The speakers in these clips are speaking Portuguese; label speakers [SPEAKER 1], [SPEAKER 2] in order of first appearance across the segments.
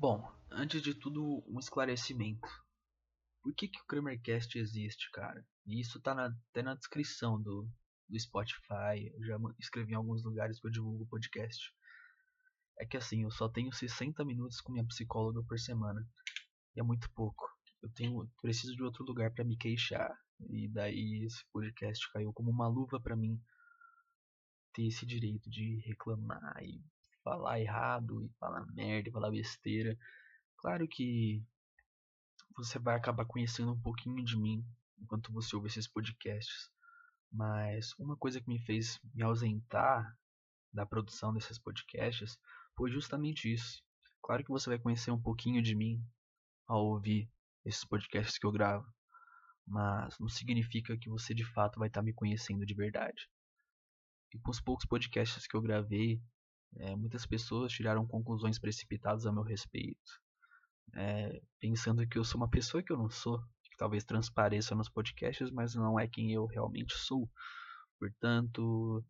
[SPEAKER 1] Bom, antes de tudo, um esclarecimento. Por que, que o Kramercast existe, cara? E isso tá na, até na descrição do, do Spotify. Eu já escrevi em alguns lugares que eu divulgo o podcast. É que assim, eu só tenho 60 minutos com minha psicóloga por semana. E é muito pouco. Eu tenho preciso de outro lugar para me queixar. E daí esse podcast caiu como uma luva para mim ter esse direito de reclamar e falar errado e falar merda e falar besteira. Claro que você vai acabar conhecendo um pouquinho de mim enquanto você ouve esses podcasts. Mas uma coisa que me fez me ausentar da produção desses podcasts foi justamente isso. Claro que você vai conhecer um pouquinho de mim ao ouvir esses podcasts que eu gravo, mas não significa que você de fato vai estar me conhecendo de verdade. E com os poucos podcasts que eu gravei, é, muitas pessoas tiraram conclusões precipitadas a meu respeito, é, pensando que eu sou uma pessoa que eu não sou, que talvez transpareça nos podcasts, mas não é quem eu realmente sou. Portanto,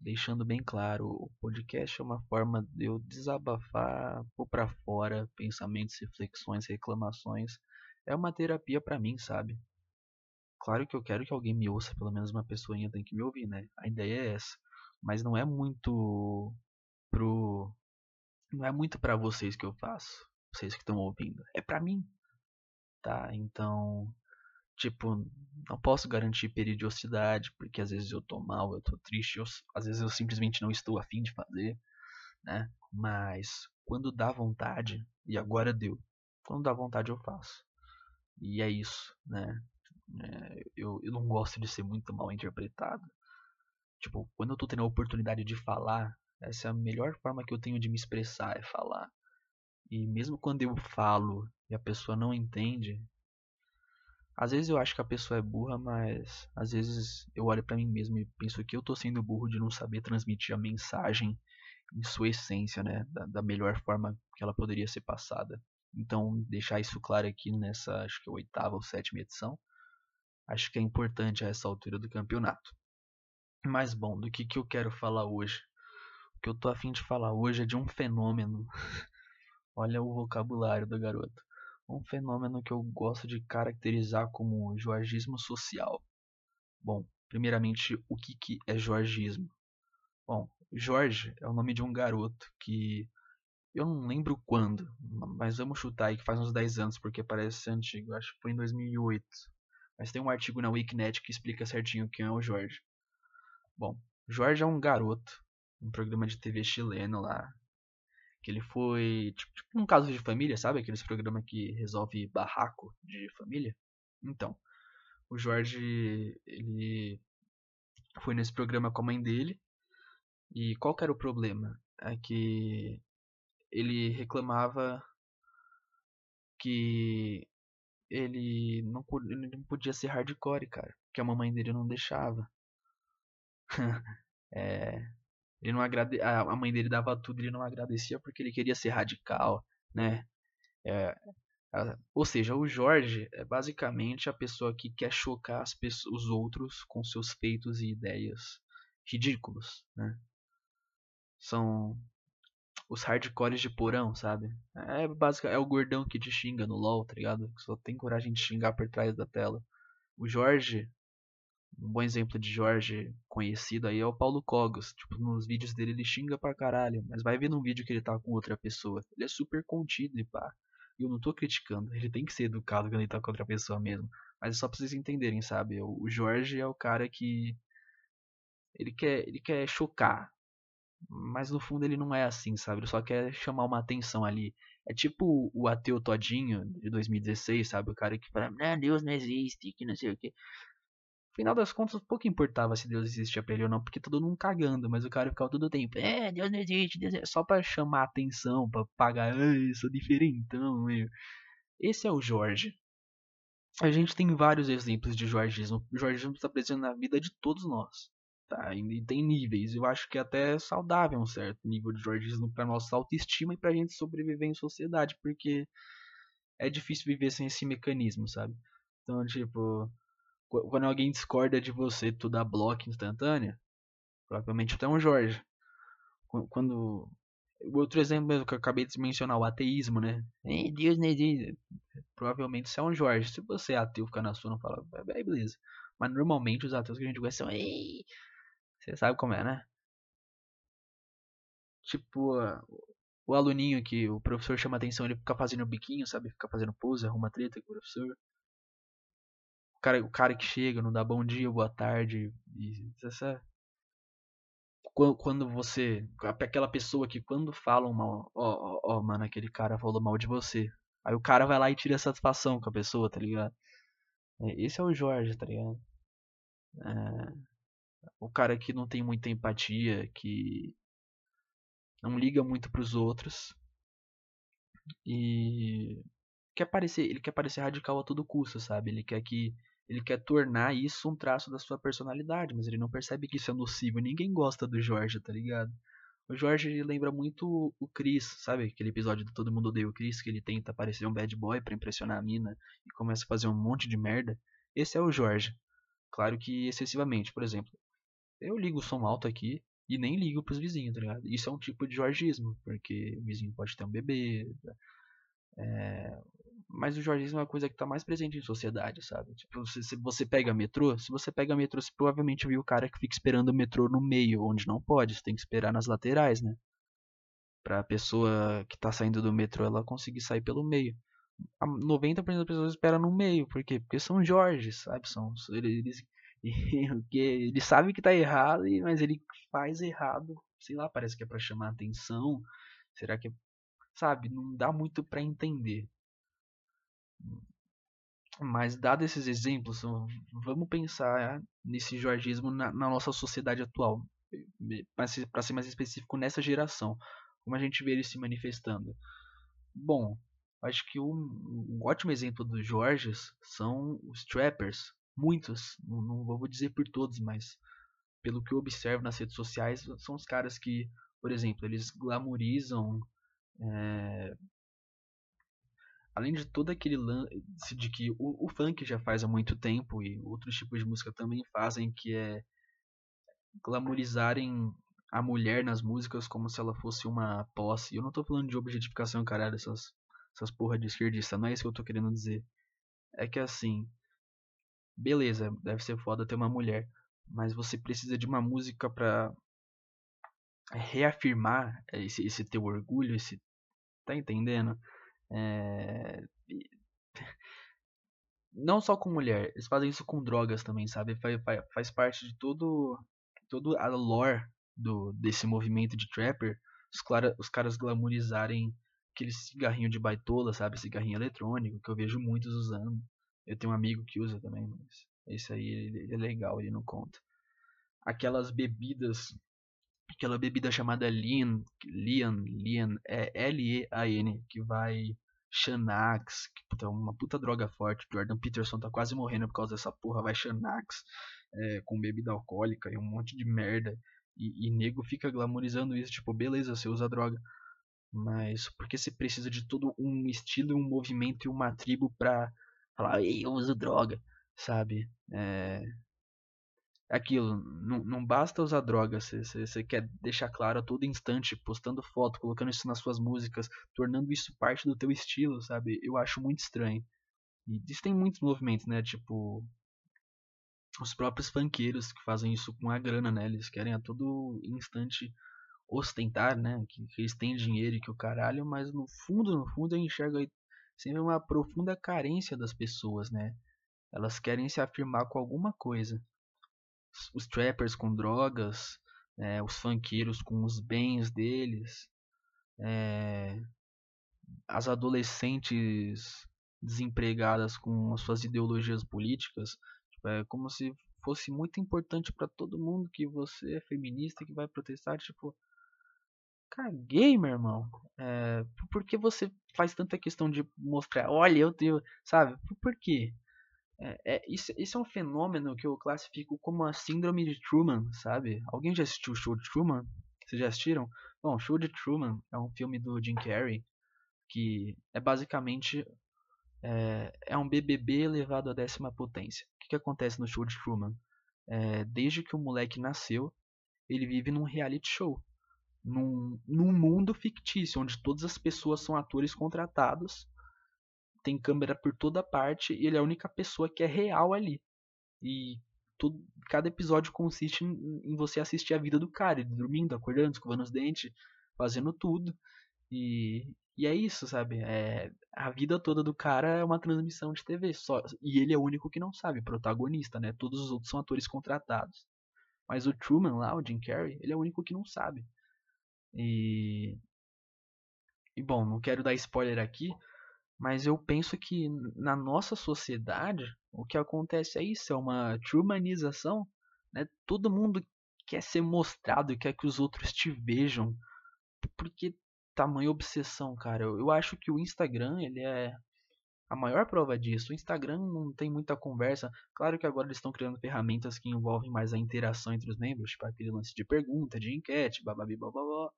[SPEAKER 1] deixando bem claro, o podcast é uma forma de eu desabafar, pôr para fora pensamentos, reflexões, reclamações. É uma terapia para mim, sabe? Claro que eu quero que alguém me ouça, pelo menos uma pessoinha tem que me ouvir, né? A ideia é essa. Mas não é muito pro não é muito para vocês que eu faço, vocês que estão ouvindo. É para mim. Tá? Então, tipo, não posso garantir periodicidade, porque às vezes eu tô mal, eu tô triste, eu, às vezes eu simplesmente não estou afim de fazer, né? Mas quando dá vontade, e agora deu. Quando dá vontade eu faço. E é isso, né? É, eu, eu não gosto de ser muito mal interpretado. Tipo, quando eu tô tendo a oportunidade de falar, essa é a melhor forma que eu tenho de me expressar, é falar. E mesmo quando eu falo e a pessoa não entende, às vezes eu acho que a pessoa é burra, mas às vezes eu olho para mim mesmo e penso que eu tô sendo burro de não saber transmitir a mensagem em sua essência, né, da, da melhor forma que ela poderia ser passada. Então, deixar isso claro aqui nessa, acho que é oitava ou sétima edição, acho que é importante a essa altura do campeonato. Mas bom, do que, que eu quero falar hoje? Que eu tô afim de falar hoje é de um fenômeno. Olha o vocabulário do garoto. Um fenômeno que eu gosto de caracterizar como jorgismo social. Bom, primeiramente, o que, que é jorgismo? Bom, Jorge é o nome de um garoto que eu não lembro quando, mas vamos chutar aí que faz uns 10 anos, porque parece ser antigo. Acho que foi em 2008. Mas tem um artigo na Wikinet que explica certinho quem é o Jorge. Bom, Jorge é um garoto, um programa de TV chileno lá. Que ele foi. Tipo, tipo um caso de família, sabe? Aqueles programas que resolve barraco de família. Então, o Jorge, ele foi nesse programa com a mãe dele. E qual que era o problema? É que ele reclamava que ele não, ele não podia ser hardcore, cara. Que a mamãe dele não deixava. é, ele não agrade... A mãe dele dava tudo, ele não agradecia porque ele queria ser radical, né? É, ou seja, o Jorge é basicamente a pessoa que quer chocar as pessoas, os outros com seus feitos e ideias ridículos, né? São os hardcores de porão, sabe? É basicamente é o gordão que te xinga no LoL, tá ligado? Que só tem coragem de xingar por trás da tela. O Jorge, um bom exemplo de Jorge conhecido aí é o Paulo Cogos. Tipo, nos vídeos dele ele xinga pra caralho, mas vai ver num vídeo que ele tá com outra pessoa. Ele é super contido e pá. E eu não tô criticando, ele tem que ser educado quando ele tá com outra pessoa mesmo. Mas é só pra vocês entenderem, sabe? O Jorge é o cara que. Ele quer, ele quer chocar, mas no fundo ele não é assim, sabe? Ele só quer chamar uma atenção ali. É tipo o ateu todinho de 2016, sabe? O cara que fala, não, Deus não existe, que não sei o que. Final das contas, pouco importava se Deus existia pra ele ou não, porque todo mundo cagando, mas o cara ficava todo o tempo, é, Deus não existe, Deus é... só pra chamar atenção, pra pagar, ai, sou diferentão, meu. Esse é o Jorge. A gente tem vários exemplos de jorgismo. O jorgismo está presente na vida de todos nós. Tá? E tem níveis. Eu acho que é até saudável um certo nível de jorgismo para nossa autoestima e para a gente sobreviver em sociedade, porque é difícil viver sem esse mecanismo, sabe? Então, tipo, quando alguém discorda de você, tu dá bloco instantâneo, provavelmente tu é um Jorge. Quando outro exemplo que eu acabei de mencionar, o ateísmo, né? Deus não existe. Provavelmente isso é um Jorge. Se você é ateu, ficar na sua, não fala, é, beleza. Mas normalmente os ateus que a gente conhece são. Ei! Você sabe como é, né? Tipo, o aluninho que o professor chama atenção, ele fica fazendo biquinho, sabe? Fica fazendo pose, arruma treta com o professor. Cara, o cara que chega, não dá bom dia, boa tarde. Essa, quando você. Aquela pessoa que quando falam mal. Ó, ó, ó, mano, aquele cara falou mal de você. Aí o cara vai lá e tira satisfação com a pessoa, tá ligado? É, esse é o Jorge, tá ligado? É, o cara que não tem muita empatia, que não liga muito pros outros. E quer parecer, ele quer parecer radical a todo custo, sabe? Ele quer que ele quer tornar isso um traço da sua personalidade, mas ele não percebe que isso é nocivo. Ninguém gosta do Jorge, tá ligado? O Jorge lembra muito o Chris, sabe? Aquele episódio do Todo Mundo Odeia o Chris, que ele tenta parecer um bad boy para impressionar a mina e começa a fazer um monte de merda. Esse é o Jorge. Claro que excessivamente. Por exemplo, eu ligo o som alto aqui e nem ligo pros vizinhos, tá ligado? Isso é um tipo de jorgismo, porque o vizinho pode ter um bebê. É... Mas o jorgismo é uma coisa que tá mais presente em sociedade, sabe? Tipo, se, se você pega metrô, se você pega metrô, você provavelmente viu o cara que fica esperando o metrô no meio, onde não pode, você tem que esperar nas laterais, né? Pra pessoa que tá saindo do metrô, ela conseguir sair pelo meio. 90% das pessoas esperam no meio, por quê? Porque são Jorges, sabe? São, eles, ele sabe que tá errado, mas ele faz errado. Sei lá, parece que é para chamar atenção. Será que é, sabe, não dá muito para entender. Mas dado esses exemplos, vamos pensar nesse jorgismo na, na nossa sociedade atual, para ser mais específico nessa geração, como a gente vê ele se manifestando. Bom, acho que um, um ótimo exemplo dos Jorges são os trappers, muitos, não, não vou dizer por todos, mas pelo que eu observo nas redes sociais, são os caras que, por exemplo, eles glamorizam. É, além de todo aquele lance de que o, o, funk já faz há muito tempo e outros tipos de música também fazem, que é glamorizarem a mulher nas músicas como se ela fosse uma posse. Eu não tô falando de objetificação, caralho, essas, essas porra de esquerdista, não é isso que eu tô querendo dizer. É que assim, beleza, deve ser foda ter uma mulher, mas você precisa de uma música pra reafirmar esse, esse teu orgulho, esse. Tá entendendo? É... Não só com mulher, eles fazem isso com drogas também, sabe? Faz, faz, faz parte de todo, todo a lore do, desse movimento de trapper. Os, clara, os caras glamorizarem aquele cigarrinho de baitola, sabe? Cigarrinho eletrônico, que eu vejo muitos usando. Eu tenho um amigo que usa também, mas esse aí ele é legal, ele não conta. Aquelas bebidas, aquela bebida chamada Lean, Lean, Lean, é L-E-A-N, que vai Xanax, que é uma puta droga forte. Jordan Peterson tá quase morrendo por causa dessa porra, vai Xanax, é, com bebida alcoólica e um monte de merda. E, e nego fica glamorizando isso, tipo, beleza, você usa droga. Mas porque você precisa de todo um estilo, um movimento e uma tribo pra falar, ei, eu uso droga, sabe? É aquilo, não, não basta usar droga, você quer deixar claro a todo instante, postando foto, colocando isso nas suas músicas, tornando isso parte do teu estilo, sabe? Eu acho muito estranho. E isso tem muitos movimentos, né? Tipo, os próprios funkeiros que fazem isso com a grana, né? Eles querem a todo instante ostentar, né? Que, que eles têm dinheiro e que o caralho, mas no fundo, no fundo eu enxergo aí sempre uma profunda carência das pessoas, né? Elas querem se afirmar com alguma coisa. Os trappers com drogas, é, os funkeiros com os bens deles, é, as adolescentes desempregadas com as suas ideologias políticas. Tipo, é como se fosse muito importante para todo mundo que você é feminista que vai protestar. Tipo, caguei, meu irmão. É, por que você faz tanta questão de mostrar? Olha, eu tenho. Sabe? Por quê? É, é, isso, isso é um fenômeno que eu classifico como a síndrome de Truman, sabe? Alguém já assistiu o show de Truman? Vocês já assistiram? Bom, show de Truman é um filme do Jim Carrey que é basicamente é, é um BBB elevado à décima potência. O que, que acontece no show de Truman? É, desde que o moleque nasceu, ele vive num reality show num, num mundo fictício, onde todas as pessoas são atores contratados, tem câmera por toda parte e ele é a única pessoa que é real ali. E todo, cada episódio consiste em, em você assistir a vida do cara, ele dormindo, acordando, escovando os dentes, fazendo tudo. E, e é isso, sabe? É, a vida toda do cara é uma transmissão de TV. Só, e ele é o único que não sabe, protagonista, né? Todos os outros são atores contratados. Mas o Truman lá, o Jim Carrey, ele é o único que não sabe. E. E bom, não quero dar spoiler aqui, mas eu penso que na nossa sociedade o que acontece é isso, é uma trumanização, né? Todo mundo quer ser mostrado, quer que os outros te vejam, porque tamanha obsessão, cara. Eu, eu acho que o Instagram, ele é a maior prova disso. O Instagram não tem muita conversa. Claro que agora eles estão criando ferramentas que envolvem mais a interação entre os membros, tipo aquele lance de pergunta, de enquete, bababi, bababá.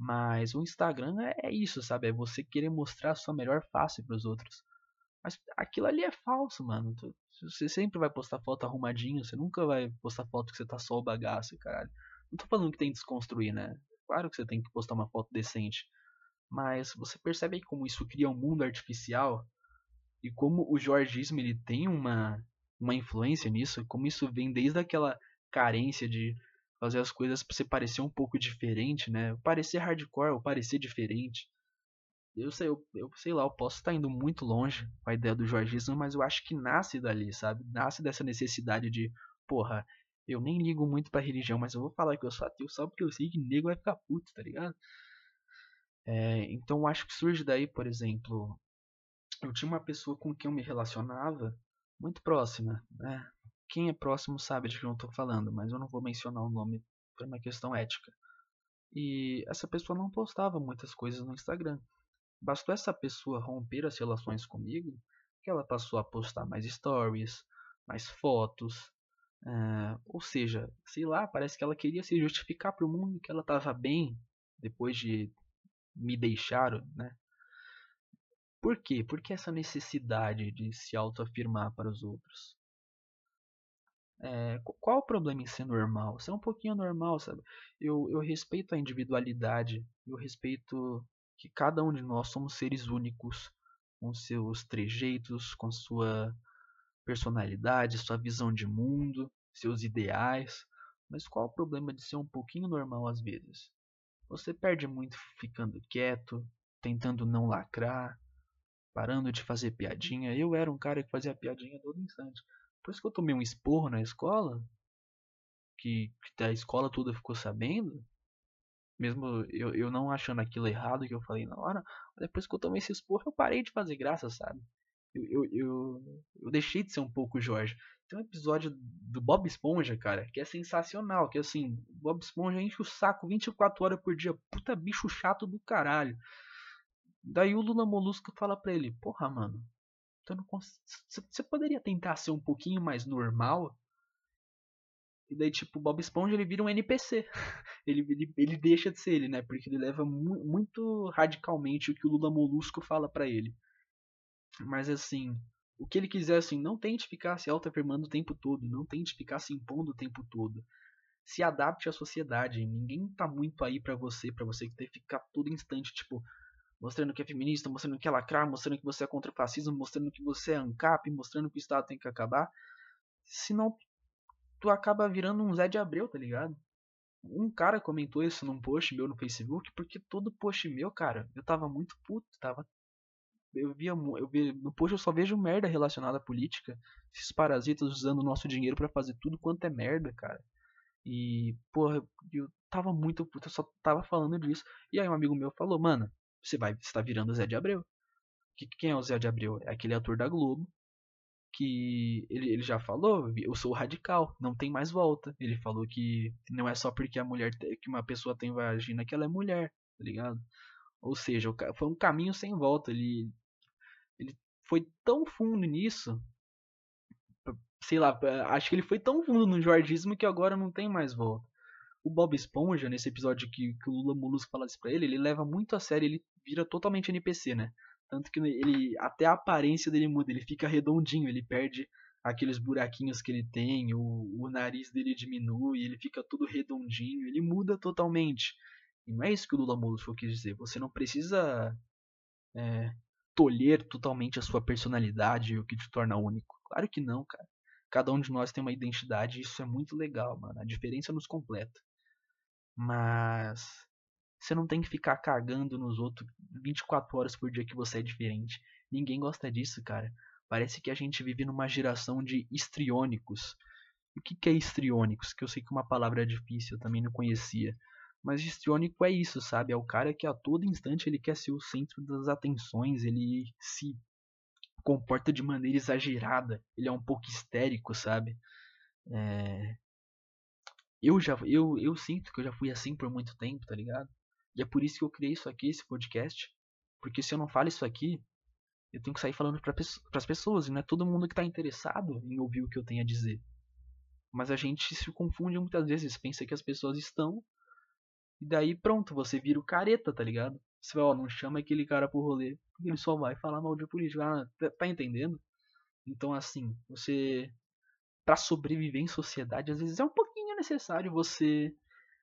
[SPEAKER 1] Mas o Instagram é, é isso, sabe? É você querer mostrar a sua melhor face para os outros. Mas aquilo ali é falso, mano. Você sempre vai postar foto arrumadinho, você nunca vai postar foto que você tá só o bagaço, caralho. Não tô falando que tem que desconstruir, né? Claro que você tem que postar uma foto decente. Mas você percebe como isso cria um mundo artificial e como o jorgismo ele tem uma, uma influência nisso, como isso vem desde aquela carência de fazer as coisas para você parecer um pouco diferente, né? Parecer hardcore parecer diferente. Eu sei, eu, eu sei lá, eu posso estar indo muito longe com a ideia do jorgismo, mas eu acho que nasce dali, sabe? Nasce dessa necessidade de, porra, eu nem ligo muito pra religião, mas eu vou falar que eu sou ateu só porque eu sei que nego vai ficar puto, tá ligado? É, então acho que surge daí, por exemplo, eu tinha uma pessoa com quem eu me relacionava muito próxima, né? Quem é próximo sabe de quem eu estou falando, mas eu não vou mencionar o nome por uma questão ética. E essa pessoa não postava muitas coisas no Instagram. Bastou essa pessoa romper as relações comigo que ela passou a postar mais stories, mais fotos. É, ou seja, sei lá, parece que ela queria se justificar para o mundo que ela estava bem depois de me deixaram, né? Por quê? Por que essa necessidade de se autoafirmar para os outros? É, qual o problema em ser normal? Ser um pouquinho normal, sabe? Eu, eu respeito a individualidade, eu respeito que cada um de nós somos seres únicos, com seus trejeitos, com sua personalidade, sua visão de mundo, seus ideais. Mas qual o problema de ser um pouquinho normal às vezes? Você perde muito ficando quieto, tentando não lacrar, parando de fazer piadinha. Eu era um cara que fazia piadinha todo instante. Isso que eu tomei um esporro na escola, que, que a escola toda ficou sabendo, mesmo eu, eu não achando aquilo errado que eu falei na hora, depois que eu tomei esse esporro, eu parei de fazer graça, sabe? Eu, eu, eu, eu deixei de ser um pouco Jorge. Tem um episódio do Bob Esponja, cara, que é sensacional. Que assim, Bob Esponja enche o saco 24 horas por dia. Puta bicho chato do caralho. Daí o Lula Molusco fala pra ele: Porra, mano, você poderia tentar ser um pouquinho mais normal? E daí, tipo, o Bob Esponja ele vira um NPC. ele, ele, ele deixa de ser ele, né? Porque ele leva mu muito radicalmente o que o Lula Molusco fala para ele. Mas assim, o que ele quiser, assim, não tente ficar se auto-afirmando o tempo todo, não tente ficar se impondo o tempo todo. Se adapte à sociedade. Ninguém tá muito aí para você, para você ter que ficar todo instante, tipo, mostrando que é feminista, mostrando que é lacrar, mostrando que você é contra o fascismo, mostrando que você é ANCAP, mostrando que o Estado tem que acabar. Senão, tu acaba virando um Zé de Abreu, tá ligado? Um cara comentou isso num post meu no Facebook, porque todo post meu, cara, eu tava muito puto, tava eu via, eu via, no post eu só vejo merda relacionada à política. Esses parasitas usando o nosso dinheiro para fazer tudo quanto é merda, cara. E, porra, eu tava muito puto, eu só tava falando disso. E aí um amigo meu falou, mano, você vai, você tá virando Zé de Abreu. Que, quem é o Zé de Abreu? É aquele ator da Globo que ele, ele já falou, eu sou radical, não tem mais volta. Ele falou que não é só porque a mulher que uma pessoa tem vagina que ela é mulher, tá ligado? Ou seja, foi um caminho sem volta. Ele, ele foi tão fundo nisso. Sei lá, acho que ele foi tão fundo no jorgismo que agora não tem mais volta. O Bob Esponja, nesse episódio que, que o Lula Molusco fala isso pra ele, ele leva muito a sério, ele vira totalmente NPC, né? Tanto que ele até a aparência dele muda, ele fica redondinho, ele perde aqueles buraquinhos que ele tem, o, o nariz dele diminui, ele fica todo redondinho, ele muda totalmente. E não é isso que o Lula Molusco quis dizer. Você não precisa é, tolher totalmente a sua personalidade, o que te torna único. Claro que não, cara. Cada um de nós tem uma identidade e isso é muito legal, mano. A diferença nos completa. Mas você não tem que ficar cagando nos outros 24 horas por dia que você é diferente. Ninguém gosta disso, cara. Parece que a gente vive numa geração de histriônicos. O que, é histriônicos? Que eu sei que uma palavra é difícil, eu também não conhecia. Mas histriônico é isso, sabe? É o cara que a todo instante ele quer ser o centro das atenções, ele se comporta de maneira exagerada, ele é um pouco histérico, sabe? É... Eu já eu, eu sinto que eu já fui assim por muito tempo, tá ligado? E é por isso que eu criei isso aqui, esse podcast. Porque se eu não falo isso aqui, eu tenho que sair falando para as pessoas, e não é todo mundo que está interessado em ouvir o que eu tenho a dizer. Mas a gente se confunde muitas vezes, pensa que as pessoas estão, e daí pronto, você vira o careta, tá ligado? Você vai, ó, não chama aquele cara pro rolê, ele só vai falar mal de política. Ah, tá, tá entendendo? Então, assim, você. para sobreviver em sociedade, às vezes é um pouquinho necessário você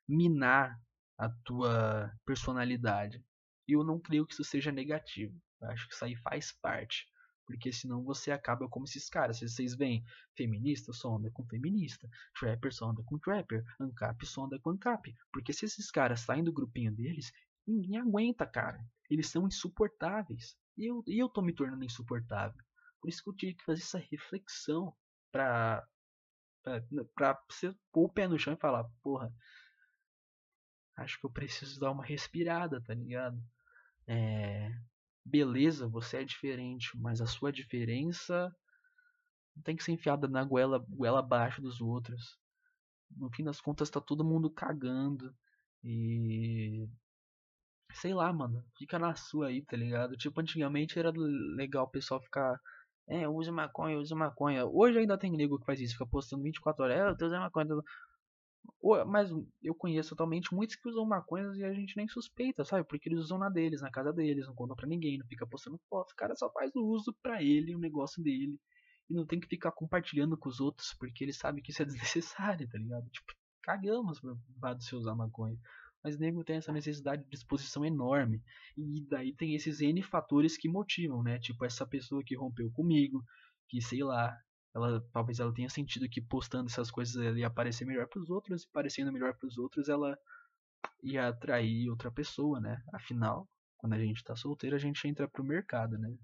[SPEAKER 1] minar a tua personalidade. E eu não creio que isso seja negativo. Eu acho que isso aí faz parte. Porque senão você acaba como esses caras. Se vocês veem feminista, só anda com feminista. Trapper só anda com trapper. Ancap só anda com ancap. Porque se esses caras saem do grupinho deles, ninguém aguenta, cara. Eles são insuportáveis. E eu, eu tô me tornando insuportável. Por isso que eu tive que fazer essa reflexão pra, pra, pra você pôr o pé no chão e falar, porra, acho que eu preciso dar uma respirada, tá ligado? É, beleza, você é diferente, mas a sua diferença não tem que ser enfiada na goela, goela abaixo dos outros. No fim das contas, tá todo mundo cagando. E. Sei lá, mano. Fica na sua aí, tá ligado? Tipo, antigamente era legal o pessoal ficar. É, usa maconha, usa maconha. Hoje ainda tem nego que faz isso, fica postando 24 horas. É, eu tô usando maconha. Mas eu conheço totalmente muitos que usam maconhas e a gente nem suspeita, sabe? Porque eles usam na deles, na casa deles, não contam pra ninguém, não fica postando foto. O cara só faz o uso pra ele, o negócio dele. E não tem que ficar compartilhando com os outros, porque ele sabe que isso é desnecessário, tá ligado? Tipo, cagamos pro lado de se usar maconha. Mas nego tem essa necessidade de disposição enorme. E daí tem esses N fatores que motivam, né? Tipo, essa pessoa que rompeu comigo, que sei lá, ela talvez ela tenha sentido que postando essas coisas ela ia aparecer melhor para os outros e parecendo melhor para os outros ela ia atrair outra pessoa, né? Afinal, quando a gente tá solteiro, a gente entra pro mercado, né?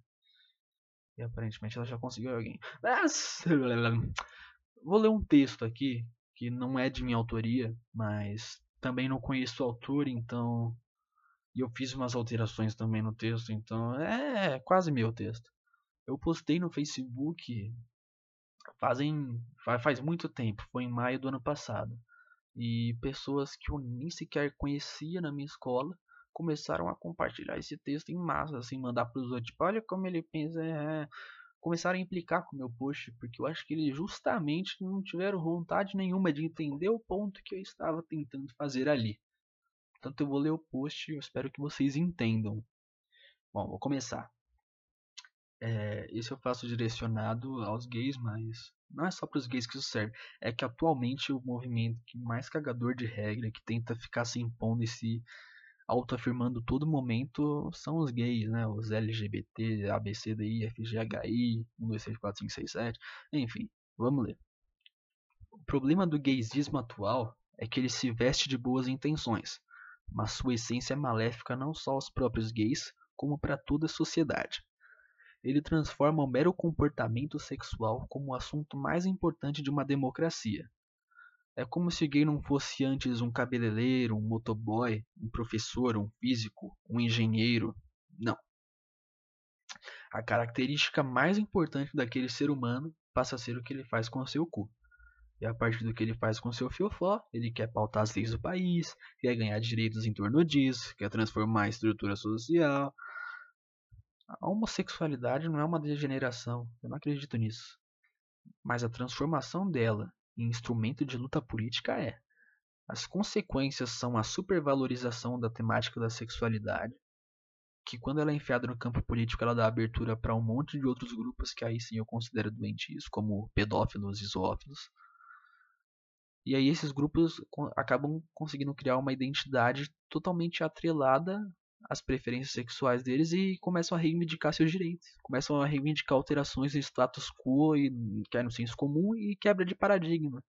[SPEAKER 1] E aparentemente ela já conseguiu alguém. Mas... Vou ler um texto aqui que não é de minha autoria, mas também não conheço o autor, então e eu fiz umas alterações também no texto, então é quase meu texto. Eu postei no Facebook fazem faz muito tempo, foi em maio do ano passado. E pessoas que eu nem sequer conhecia na minha escola começaram a compartilhar esse texto em massa, assim, mandar para os outros, tipo, olha como ele pensa, é... começaram a implicar com o meu post, porque eu acho que eles justamente não tiveram vontade nenhuma de entender o ponto que eu estava tentando fazer ali. Portanto, eu vou ler o post e eu espero que vocês entendam. Bom, vou começar. É, isso eu faço direcionado aos gays, mas não é só para os gays que isso serve. É que atualmente o movimento que mais cagador de regra, que tenta ficar se impondo e se autoafirmando todo momento, são os gays, né? Os LGBT, ABCDI, FGHI, 1, 2, 3, 4, 5, 6, 7. Enfim, vamos ler. O problema do gaysismo atual é que ele se veste de boas intenções, mas sua essência é maléfica não só aos próprios gays, como para toda a sociedade ele transforma o mero comportamento sexual como o assunto mais importante de uma democracia. É como se gay não fosse antes um cabeleireiro, um motoboy, um professor, um físico, um engenheiro. Não. A característica mais importante daquele ser humano passa a ser o que ele faz com o seu cu. E a partir do que ele faz com o seu fiofó, ele quer pautar as leis do país, quer ganhar direitos em torno disso, quer transformar a estrutura social, a homossexualidade não é uma degeneração, eu não acredito nisso. Mas a transformação dela em instrumento de luta política é. As consequências são a supervalorização da temática da sexualidade, que quando ela é enfiada no campo político ela dá abertura para um monte de outros grupos que aí sim eu considero doentios, como pedófilos e zoófilos. E aí esses grupos acabam conseguindo criar uma identidade totalmente atrelada às preferências sexuais deles e começam a reivindicar seus direitos. Começam a reivindicar alterações no status quo e que é no senso comum e quebra de paradigma.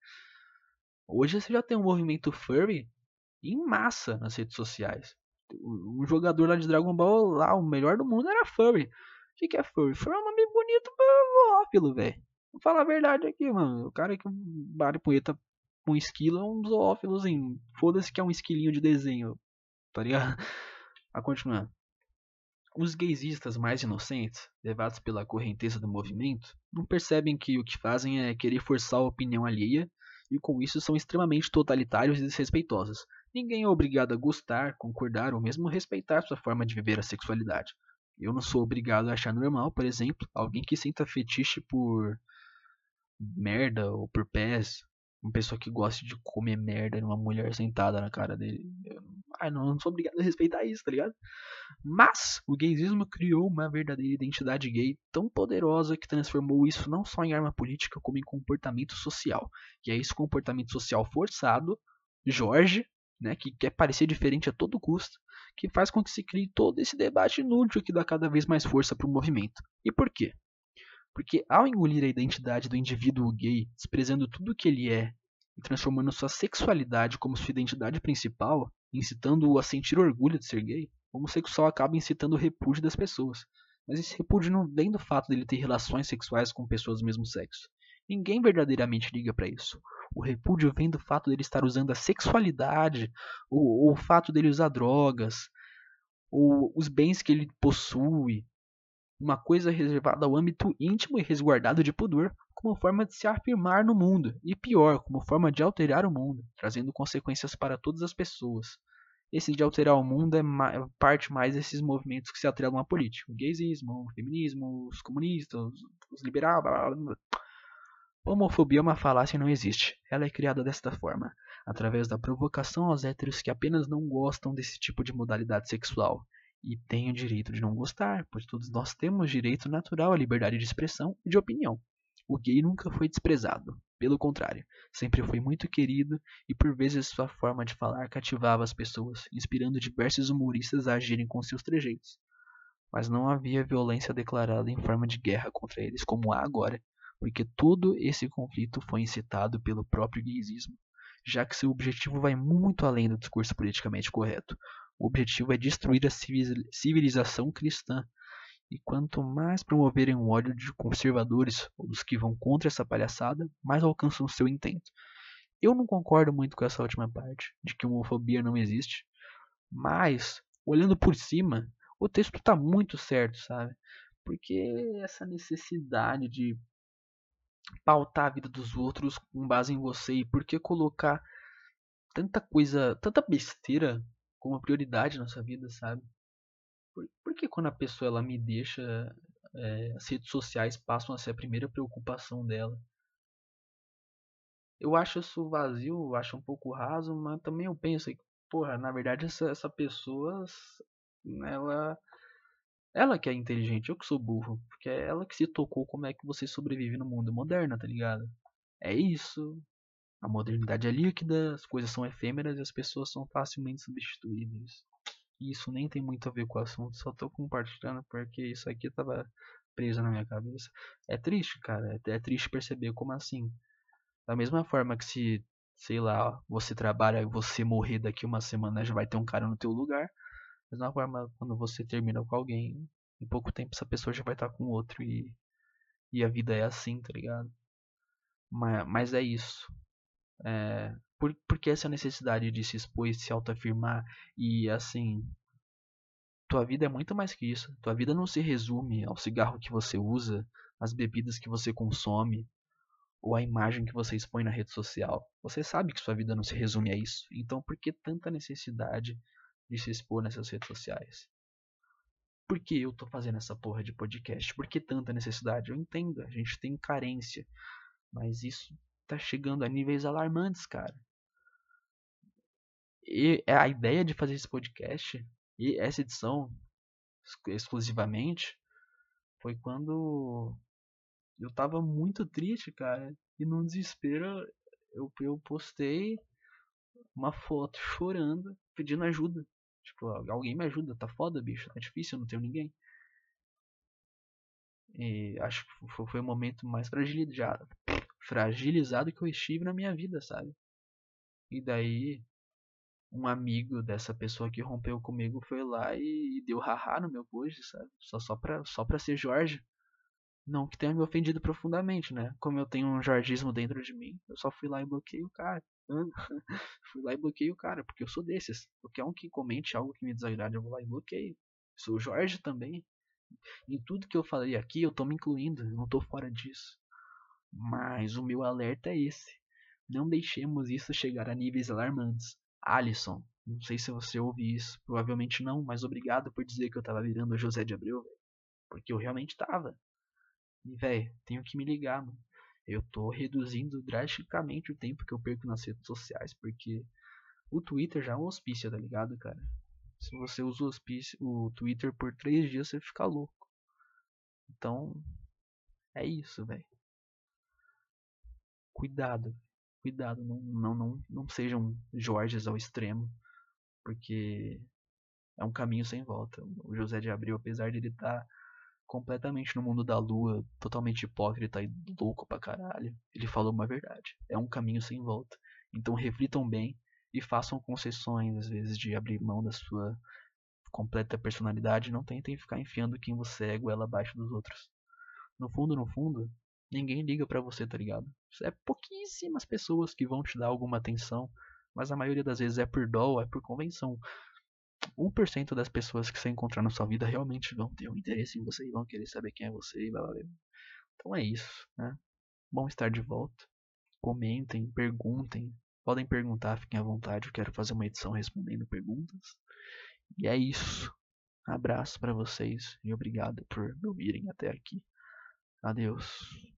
[SPEAKER 1] Hoje você já tem um movimento furry em massa nas redes sociais. O jogador lá de Dragon Ball, lá, o melhor do mundo era furry. O que, é furry? Furry é um nome bonito pra zoófilo, velho. Vou falar a verdade aqui, mano. O cara que bate punheta um esquilo é um zoófilo, assim. Foda-se que é um esquilinho de desenho, tá ligado? A continuar. Os gaysistas mais inocentes, levados pela correnteza do movimento, não percebem que o que fazem é querer forçar a opinião alheia e com isso são extremamente totalitários e desrespeitosos. Ninguém é obrigado a gostar, concordar ou mesmo respeitar sua forma de viver a sexualidade. Eu não sou obrigado a achar normal, por exemplo, alguém que sinta fetiche por merda ou por pés uma pessoa que gosta de comer merda numa mulher sentada na cara dele. Ah, não, não sou obrigado a respeitar isso, tá ligado? Mas o gaysismo criou uma verdadeira identidade gay tão poderosa que transformou isso não só em arma política, como em comportamento social. E é esse comportamento social forçado, Jorge, né, que quer parecer diferente a todo custo, que faz com que se crie todo esse debate inútil que dá cada vez mais força para o movimento. E por quê? Porque ao engolir a identidade do indivíduo gay, desprezando tudo o que ele é e transformando sua sexualidade como sua identidade principal, incitando-o a sentir orgulho de ser gay, o homossexual acaba incitando o repúdio das pessoas. Mas esse repúdio não vem do fato dele ter relações sexuais com pessoas do mesmo sexo. Ninguém verdadeiramente liga para isso. O repúdio vem do fato dele estar usando a sexualidade, ou, ou o fato dele usar drogas, ou os bens que ele possui, uma coisa reservada ao âmbito íntimo e resguardado de pudor, como forma de se afirmar no mundo, e pior, como forma de alterar o mundo, trazendo consequências para todas as pessoas. Esse de alterar o mundo é, é parte mais desses movimentos que se atrelam à política. O gaysismo, o feminismo, os comunistas, os liberais. Blá, blá, blá. Homofobia é uma falácia e não existe. Ela é criada desta forma, através da provocação aos héteros que apenas não gostam desse tipo de modalidade sexual e têm o direito de não gostar, pois todos nós temos direito natural à liberdade de expressão e de opinião. O gay nunca foi desprezado, pelo contrário, sempre foi muito querido e por vezes sua forma de falar cativava as pessoas, inspirando diversos humoristas a agirem com seus trejeitos. Mas não havia violência declarada em forma de guerra contra eles como há agora, porque todo esse conflito foi incitado pelo próprio gaysismo, já que seu objetivo vai muito além do discurso politicamente correto, o objetivo é destruir a civilização cristã. E quanto mais promoverem o ódio de conservadores ou dos que vão contra essa palhaçada, mais alcançam o seu intento. Eu não concordo muito com essa última parte, de que homofobia não existe, mas, olhando por cima, o texto está muito certo, sabe? Porque essa necessidade de pautar a vida dos outros com base em você e por que colocar tanta coisa, tanta besteira como prioridade na sua vida, sabe? Por, por que quando a pessoa ela me deixa, é, as redes sociais passam a ser a primeira preocupação dela? Eu acho isso vazio, eu acho um pouco raso, mas também eu penso que, porra, na verdade essa, essa pessoa, ela, ela que é inteligente, eu que sou burro, porque é ela que se tocou como é que você sobrevive no mundo moderno, tá ligado? É isso, a modernidade é líquida, as coisas são efêmeras e as pessoas são facilmente substituídas. E isso nem tem muito a ver com o assunto, só tô compartilhando porque isso aqui tava preso na minha cabeça. É triste, cara, é, é triste perceber como assim. Da mesma forma que se, sei lá, você trabalha e você morrer daqui uma semana já vai ter um cara no teu lugar. Da mesma forma, quando você termina com alguém, em pouco tempo essa pessoa já vai estar com outro e, e a vida é assim, tá ligado? Mas, mas é isso. É, por, por que essa necessidade de se expor e se autoafirmar? E assim, tua vida é muito mais que isso. Tua vida não se resume ao cigarro que você usa, às bebidas que você consome, ou à imagem que você expõe na rede social. Você sabe que sua vida não se resume a isso. Então por que tanta necessidade de se expor nessas redes sociais? Por que eu tô fazendo essa porra de podcast? Por que tanta necessidade? Eu entendo, a gente tem carência. Mas isso tá chegando a níveis alarmantes, cara. E é a ideia de fazer esse podcast e essa edição exclusivamente foi quando eu tava muito triste, cara. E num desespero eu, eu postei uma foto chorando, pedindo ajuda. Tipo, alguém me ajuda, tá foda, bicho, tá difícil, não tenho ninguém. E acho que foi o momento mais fragilizado, fragilizado que eu estive na minha vida, sabe? E daí, um amigo dessa pessoa que rompeu comigo foi lá e, deu haha no meu post, sabe? Só, só, pra, só pra ser Jorge. Não que tenha me ofendido profundamente, né? Como eu tenho um jorgismo dentro de mim, eu só fui lá e bloqueei o cara. fui lá e bloqueei o cara, porque eu sou desses. Qualquer um que comente algo que me desagrade, eu vou lá e bloqueio. Sou Jorge também. Em tudo que eu falei aqui, eu tô me incluindo, eu não tô fora disso. Mas o meu alerta é esse. Não deixemos isso chegar a níveis alarmantes. Alisson, não sei se você ouve isso, provavelmente não, mas obrigado por dizer que eu tava virando José de Abreu, porque eu realmente tava. E, velho, tenho que me ligar, mano. Eu tô reduzindo drasticamente o tempo que eu perco nas redes sociais, porque o Twitter já é um hospício, tá ligado, cara? Se você usa o, hospício, o Twitter por três dias, você fica louco. Então, é isso, velho. Cuidado, cuidado, não, não, não, não sejam Jorges ao extremo, porque é um caminho sem volta. O José de Abril, apesar de ele estar tá completamente no mundo da lua, totalmente hipócrita e louco pra caralho, ele falou uma verdade. É um caminho sem volta. Então reflitam bem e façam concessões, às vezes, de abrir mão da sua completa personalidade. Não tentem ficar enfiando quem você é goela abaixo dos outros. No fundo, no fundo, ninguém liga para você, tá ligado? É pouquíssimas pessoas que vão te dar alguma atenção, mas a maioria das vezes é por dó, é por convenção. 1% das pessoas que você encontrar na sua vida realmente vão ter um interesse em você e vão querer saber quem é você e blá blá blá. Então é isso, né? Bom estar de volta. Comentem, perguntem. Podem perguntar, fiquem à vontade. Eu quero fazer uma edição respondendo perguntas. E é isso. Abraço para vocês e obrigado por me ouvirem até aqui. Adeus.